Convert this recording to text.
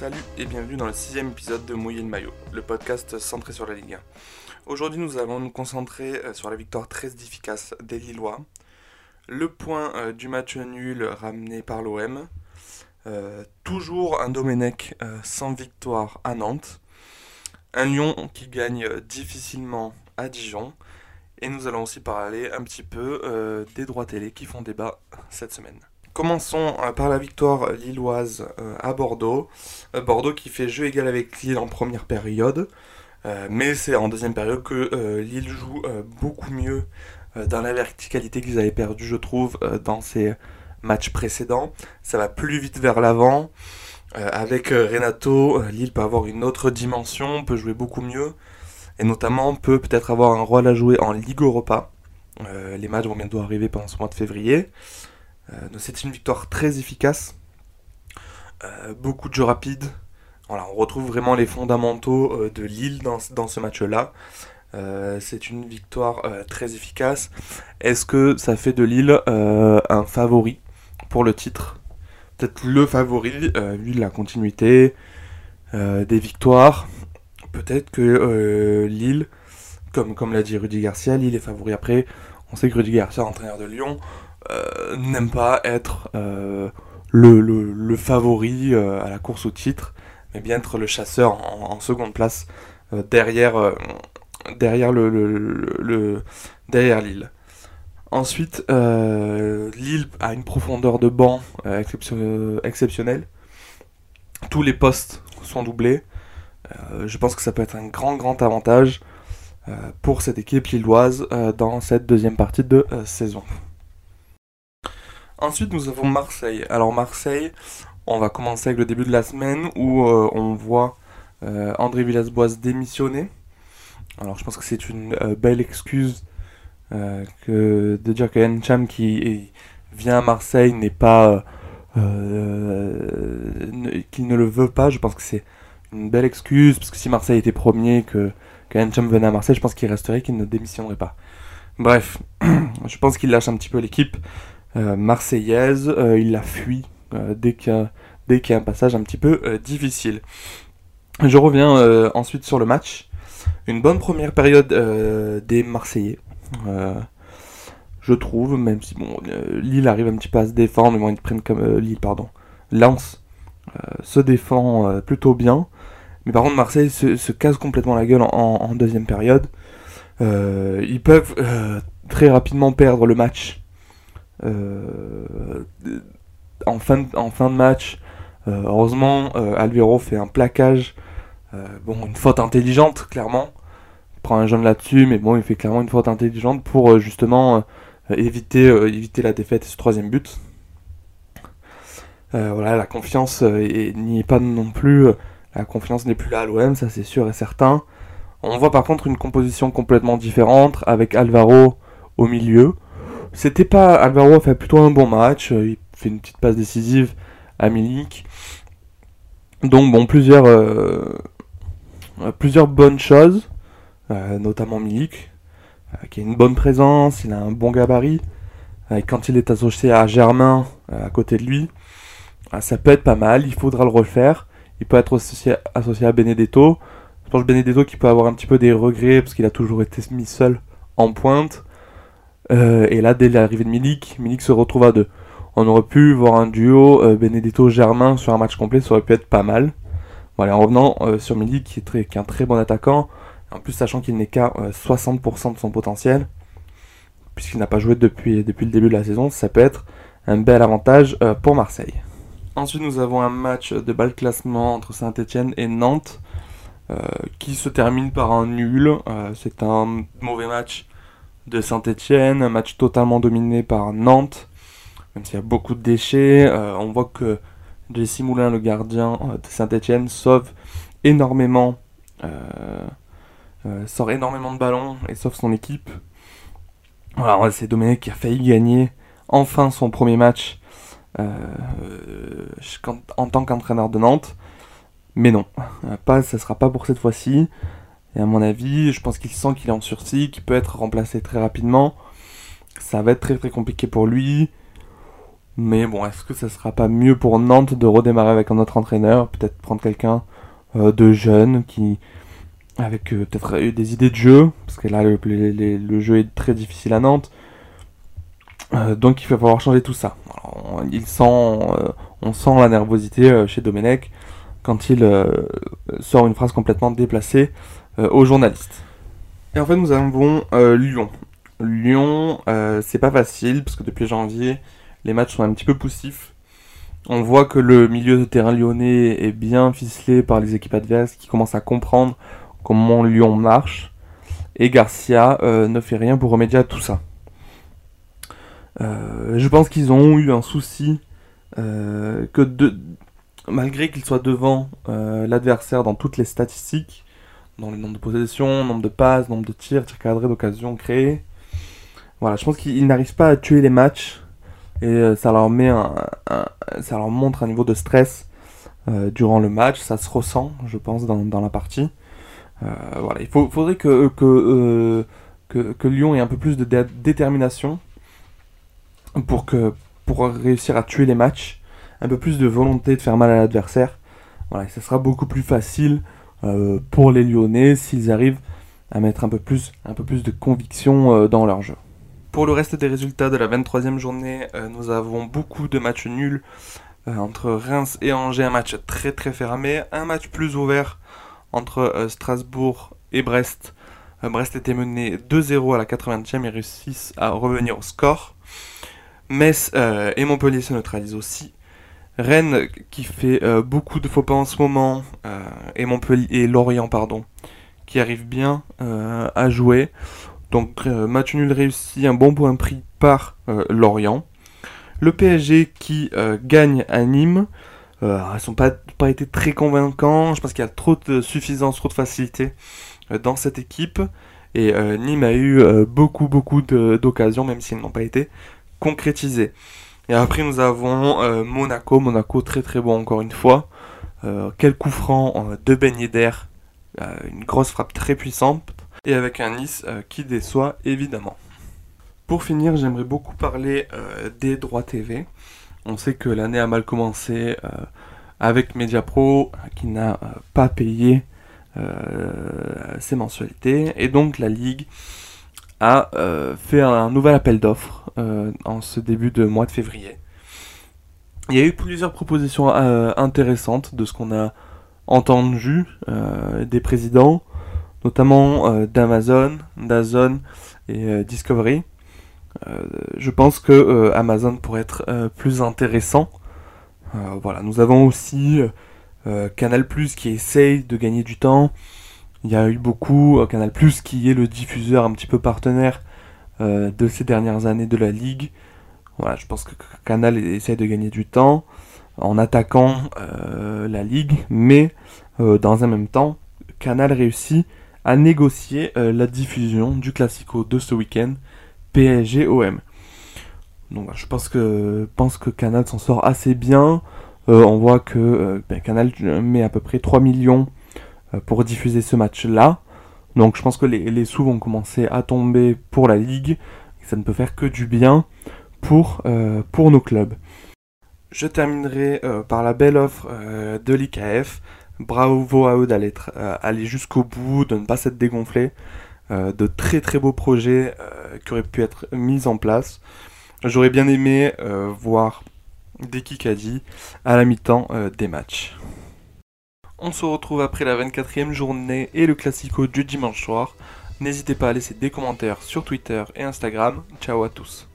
Salut et bienvenue dans le sixième épisode de Mouiller le maillot, le podcast centré sur la Ligue 1. Aujourd'hui nous allons nous concentrer euh, sur la victoire très efficace des Lillois, le point euh, du match nul ramené par l'OM, euh, toujours un Domenech sans victoire à Nantes, un Lyon qui gagne difficilement à Dijon, et nous allons aussi parler un petit peu des droits télé qui font débat cette semaine. Commençons euh, par la victoire lilloise euh, à Bordeaux. Euh, Bordeaux qui fait jeu égal avec Lille en première période. mais c'est en deuxième période que Lille joue beaucoup mieux dans la verticalité qu'ils avaient perdu, je trouve, dans ces matchs précédents. Ça va plus vite vers l'avant. avec Renato, Lille peut avoir une autre dimension, peut jouer beaucoup mieux. Et notamment peut peut-être avoir un rôle à jouer en Ligue Europa. les matchs vont bientôt arriver pendant ce mois de février. Euh, c'est une victoire très efficace. Euh, beaucoup de jeux rapides. Voilà, on retrouve vraiment les fondamentaux euh, de Lille dans, ce match-là. c'est une victoire très efficace. Est-ce que ça fait de Lille un favori pour le titre? Peut-être le favori, vu la continuité des victoires. Peut-être que Lille, comme, comme l'a dit Rudy Garcia, Lille est favori. Après, on sait que Rudy Garcia, entraîneur de Lyon, euh, n'aime pas être euh, le, favori euh, à la course au titre, mais bien être le chasseur en, seconde place derrière, derrière, le, derrière Lille. Ensuite, Lille a une profondeur de banc exceptionnelle. Tous les postes sont doublés. je pense que ça peut être un grand, grand avantage pour cette équipe lilloise dans cette deuxième partie de saison. Ensuite, nous avons Marseille. Alors Marseille, on va commencer avec le début de la semaine où euh, on voit euh, André Villas-Boas démissionner. Alors je pense que c'est une euh, belle excuse que de dire que Encham qui vient à Marseille n'est pas qu'il ne le veut pas. Je pense que c'est une belle excuse parce que si Marseille était premier que que Encham venait à Marseille, je pense qu'il resterait, qu'il ne démissionnerait pas. Bref, je pense qu'il lâche un petit peu l'équipe. Euh, marseillaise. Euh, il la fuit euh, dès qu'il y, a un passage un petit peu difficile. Je reviens ensuite sur le match. Une bonne première période des Marseillais je trouve, même si bon, Lille arrive un petit peu à se défendre, mais bon, ils prennent comme Lille, pardon. Lens se défend plutôt bien, mais par contre Marseille se, casse complètement la gueule en deuxième période. ils peuvent très rapidement perdre le match euh, en, fin de, match, euh, heureusement, euh, Alvero fait un plaquage. bon, une faute intelligente, clairement. Il prend un jaune là-dessus, mais bon, il fait clairement une faute intelligente pour justement éviter, éviter la défaite et ce troisième but. voilà, la confiance n'y est pas non plus. La confiance n'est plus là à l'OM, ça c'est sûr et certain. On voit par contre une composition complètement différente avec Alvaro au milieu. C'était pas. Alvaro a fait plutôt un bon match. Euh, il fait une petite passe décisive à Milik. Donc, bon, plusieurs, euh, euh, plusieurs bonnes choses. notamment Milik, qui a une bonne présence, il a un bon gabarit. quand il est associé à Germain à côté de lui, ça peut être pas mal. Il faudra le refaire. Il peut être associé, à Benedetto. Je pense Benedetto qui peut avoir un petit peu des regrets parce qu'il a toujours été mis seul en pointe. Euh, et là, dès l'arrivée de Milik, Milik se retrouve à deux. On aurait pu voir un duo euh, Benedetto-Germain sur un match complet, ça aurait pu être pas mal. Voilà, en revenant euh, sur Milik, qui est, un très bon attaquant, en plus sachant qu'il n'est qu'à 60% de son potentiel, puisqu'il n'a pas joué depuis le début de la saison, ça peut être un bel avantage pour Marseille. Ensuite, nous avons un match de bas classement entre Saint-Etienne et Nantes, qui se termine par un nul. C'est un mauvais match de Saint-Etienne, un match totalement dominé par Nantes, même s'il y a beaucoup de déchets. Euh, on voit que Jesse Moulin, le gardien euh, de Saint-Etienne, sauve énormément, euh, sort énormément de ballons et sauve son équipe. Voilà, c'est Dominique qui a failli gagner enfin son premier match en tant qu'entraîneur de Nantes. Mais non, pas, ça sera pas pour cette fois-ci. Et à mon avis, je pense qu'il sent qu'il est en sursis, qu'il peut être remplacé très rapidement. Ça va être très très compliqué pour lui. Mais bon, est-ce que ça sera pas mieux pour Nantes de redémarrer avec un autre entraîneur Peut-être prendre quelqu'un de jeune qui. avec peut-être des idées de jeu, parce que là le, jeu est très difficile à Nantes. Donc il va falloir changer tout ça. sent, on sent la nervosité chez Domenech quand il sort une phrase complètement déplacée aux journalistes. Et en fait, nous avons Lyon. Lyon, euh, c'est pas facile parce que depuis janvier, les matchs sont un petit peu poussifs. On voit que le milieu de terrain lyonnais est bien ficelé par les équipes adverses qui commencent à comprendre comment Lyon marche. Et Garcia euh, ne fait rien pour remédier à tout ça. Euh, je pense qu'ils ont eu un souci que de, malgré qu'ils soient devant l'adversaire dans toutes les statistiques, dans le nombre de possessions, nombre de passes, nombre de tirs, tirs cadrés, d'occasions créées, voilà, je pense qu'ils n'arrivent pas à tuer les matchs et euh, ça leur met un, ça leur montre un niveau de stress euh, durant le match. Ça se ressent, je pense, dans, la partie. Euh, voilà, il faut, faudrait que que, que, que, Lyon ait un peu plus de détermination pour que pour réussir à tuer les matchs, un peu plus de volonté de faire mal à l'adversaire. Voilà, ça sera beaucoup plus facile pour les Lyonnais s'ils arrivent à mettre un peu plus, un peu plus de conviction dans leur jeu. Pour le reste des résultats de la 23e journée, euh, nous avons beaucoup de matchs nuls euh, entre Reims et Angers, un match très très fermé, un match plus ouvert entre euh, Strasbourg et Brest. Brest était mené 2-0 à la 80e et réussissent à revenir au score. Metz et Montpellier se neutralisent aussi. Rennes qui fait beaucoup de faux pas en ce moment et Montpellier et Lorient pardon qui arrivent bien à jouer. Donc euh, match nul réussi, un bon point pris par euh, Lorient. Le PSG qui euh, gagne à Nîmes. ils n'ont pas, pas été très convaincants. Je pense qu'il y a trop de suffisance, trop de facilité dans cette équipe. Et Nîmes a eu beaucoup, beaucoup d'occasions, même s'ils n'ont pas été concrétisées. Et après, nous avons Monaco. Monaco très très bon encore une fois. quel coup franc de Ben d'air. une grosse frappe très puissante et avec un Nice euh, qui déçoit évidemment. Pour finir, j'aimerais beaucoup parler euh, des droits TV. On sait que l'année a mal commencé euh, avec Mediapro qui n'a pas payé ses mensualités et donc la Ligue a fait un nouvel appel d'offres en ce début de mois de février. Il y a eu plusieurs propositions intéressantes de ce qu'on a entendu des présidents notamment euh, d'Amazon, d'Azon et euh, Discovery. Euh, je pense que Amazon pourrait être plus intéressant. voilà, nous avons aussi Canal Plus qui essaye de gagner du temps. Il y a eu beaucoup Canal qui est le diffuseur un petit peu partenaire de ces dernières années de la ligue. Je pense que Canal essaye de gagner du temps en attaquant la ligue, mais dans un même temps, Canal réussit à négocier euh, la diffusion du Classico de ce week-end, PSG-OM. Je pense que, Canal s'en sort assez bien. Euh, on voit que euh, ben, Canal met à peu près 3 millions pour diffuser ce match-là. Donc je pense que les, sous vont commencer à tomber pour la Ligue. Ça ne peut faire que du bien pour, pour nos clubs. Je terminerai par la belle offre de l'IKF Bravo à eux d'aller euh, aller jusqu'au bout, de ne pas s'être dégonflé. Euh, de très très beaux projets euh, qui auraient pu être mis en place. J'aurais bien aimé voir des Kikadi à la mi-temps des matchs. On se retrouve après la 24e journée et le classico du dimanche soir. N'hésitez pas à laisser des commentaires sur Twitter et Instagram. Ciao à tous.